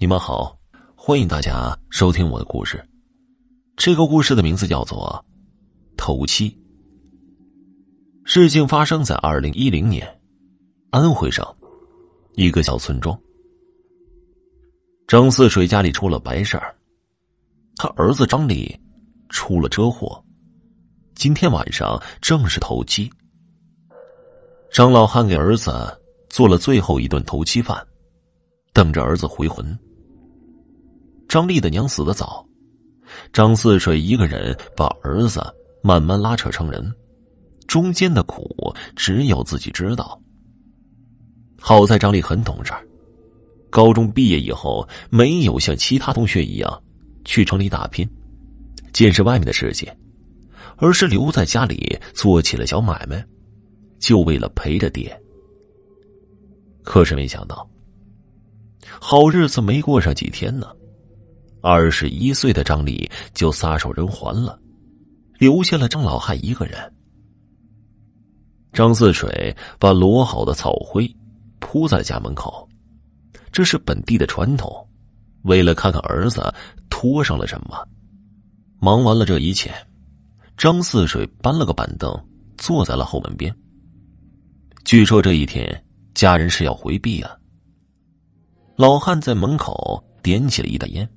你们好，欢迎大家收听我的故事。这个故事的名字叫做《头七》。事情发生在二零一零年，安徽省一个小村庄。张四水家里出了白事儿，他儿子张丽出了车祸。今天晚上正是头七，张老汉给儿子做了最后一顿头七饭，等着儿子回魂。张丽的娘死的早，张四水一个人把儿子慢慢拉扯成人，中间的苦只有自己知道。好在张丽很懂事，高中毕业以后没有像其他同学一样去城里打拼，见识外面的世界，而是留在家里做起了小买卖，就为了陪着爹。可是没想到，好日子没过上几天呢。二十一岁的张丽就撒手人寰了，留下了张老汉一个人。张四水把摞好的草灰铺在家门口，这是本地的传统。为了看看儿子拖上了什么，忙完了这一切，张四水搬了个板凳坐在了后门边。据说这一天家人是要回避啊。老汉在门口点起了一袋烟。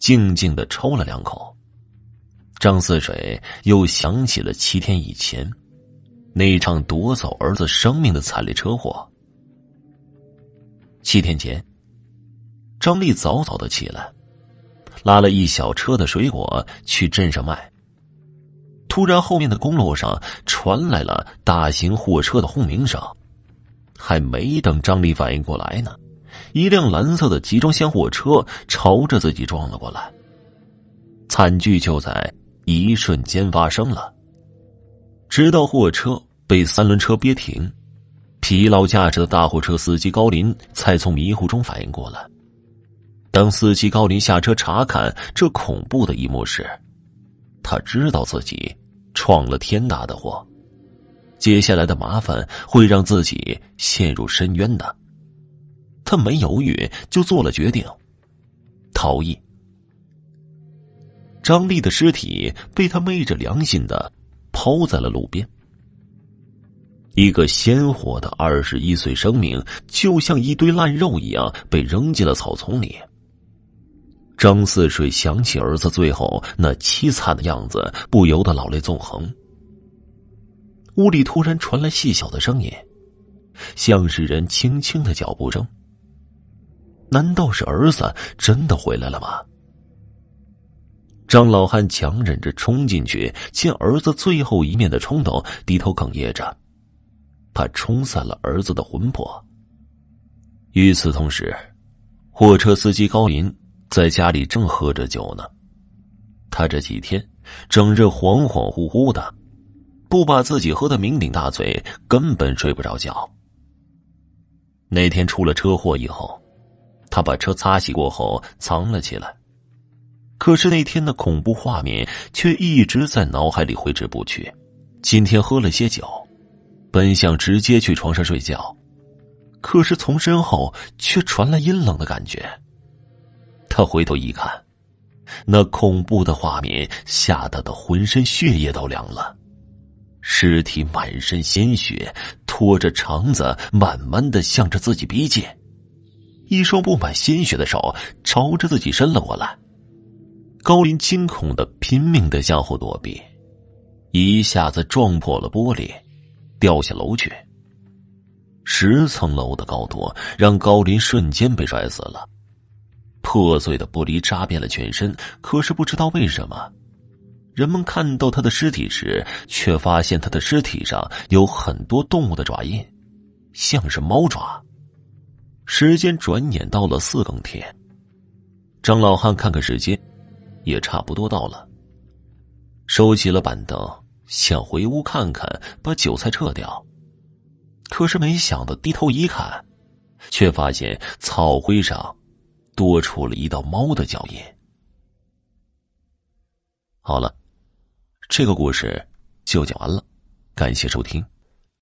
静静的抽了两口，张四水又想起了七天以前那一场夺走儿子生命的惨烈车祸。七天前，张丽早早的起来，拉了一小车的水果去镇上卖。突然，后面的公路上传来了大型货车的轰鸣声，还没等张丽反应过来呢。一辆蓝色的集装箱货车朝着自己撞了过来，惨剧就在一瞬间发生了。直到货车被三轮车憋停，疲劳驾驶的大货车司机高林才从迷糊中反应过来。当司机高林下车查看这恐怖的一幕时，他知道自己闯了天大的祸，接下来的麻烦会让自己陷入深渊的。他没犹豫，就做了决定，逃逸。张丽的尸体被他昧着良心的抛在了路边。一个鲜活的二十一岁生命，就像一堆烂肉一样被扔进了草丛里。张四水想起儿子最后那凄惨的样子，不由得老泪纵横。屋里突然传来细小的声音，像是人轻轻的脚步声。难道是儿子真的回来了吗？张老汉强忍着冲进去见儿子最后一面的冲动，低头哽咽着，怕冲散了儿子的魂魄。与此同时，货车司机高林在家里正喝着酒呢。他这几天整日恍恍惚惚的，不把自己喝得酩酊大醉，根本睡不着觉。那天出了车祸以后。他把车擦洗过后藏了起来，可是那天的恐怖画面却一直在脑海里挥之不去。今天喝了些酒，本想直接去床上睡觉，可是从身后却传来阴冷的感觉。他回头一看，那恐怖的画面吓得他浑身血液都凉了，尸体满身鲜血，拖着肠子慢慢的向着自己逼近。一双布满鲜血的手朝着自己伸了过来，高林惊恐的拼命的向后躲避，一下子撞破了玻璃，掉下楼去。十层楼的高度让高林瞬间被摔死了，破碎的玻璃扎遍了全身。可是不知道为什么，人们看到他的尸体时，却发现他的尸体上有很多动物的爪印，像是猫爪。时间转眼到了四更天。张老汉看看时间，也差不多到了。收起了板凳，想回屋看看，把酒菜撤掉。可是没想到低头一看，却发现草灰上多出了一道猫的脚印。好了，这个故事就讲完了，感谢收听。